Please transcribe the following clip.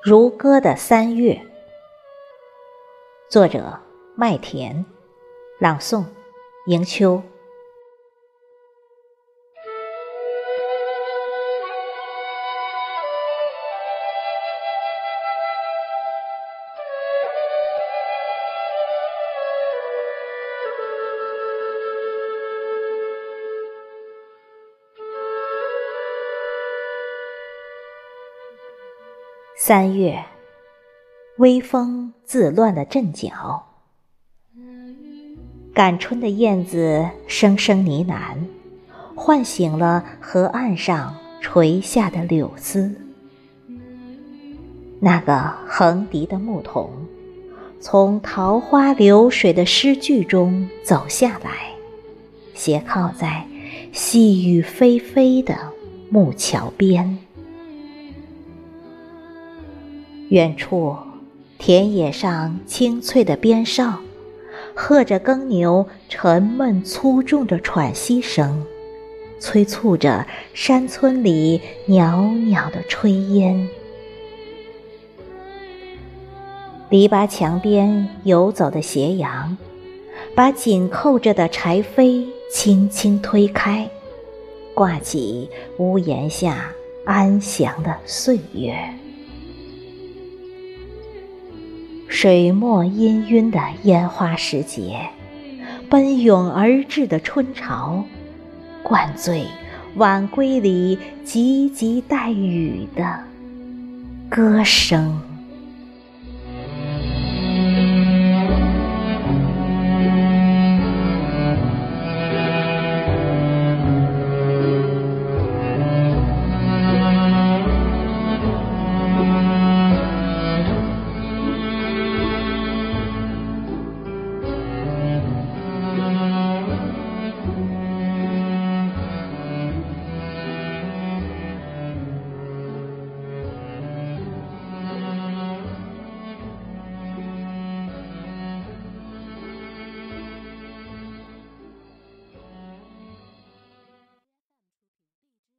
如歌的三月，作者麦田，朗诵迎秋。三月，微风自乱了阵脚，赶春的燕子声声呢喃，唤醒了河岸上垂下的柳丝。那个横笛的牧童，从桃花流水的诗句中走下来，斜靠在细雨霏霏的木桥边。远处，田野上清脆的鞭哨，和着耕牛沉闷粗重的喘息声，催促着山村里袅袅的炊烟。篱笆墙边游走的斜阳，把紧扣着的柴扉轻轻推开，挂起屋檐下安详的岁月。水墨氤氲的烟花时节，奔涌而至的春潮，灌醉晚归里急急带雨的歌声。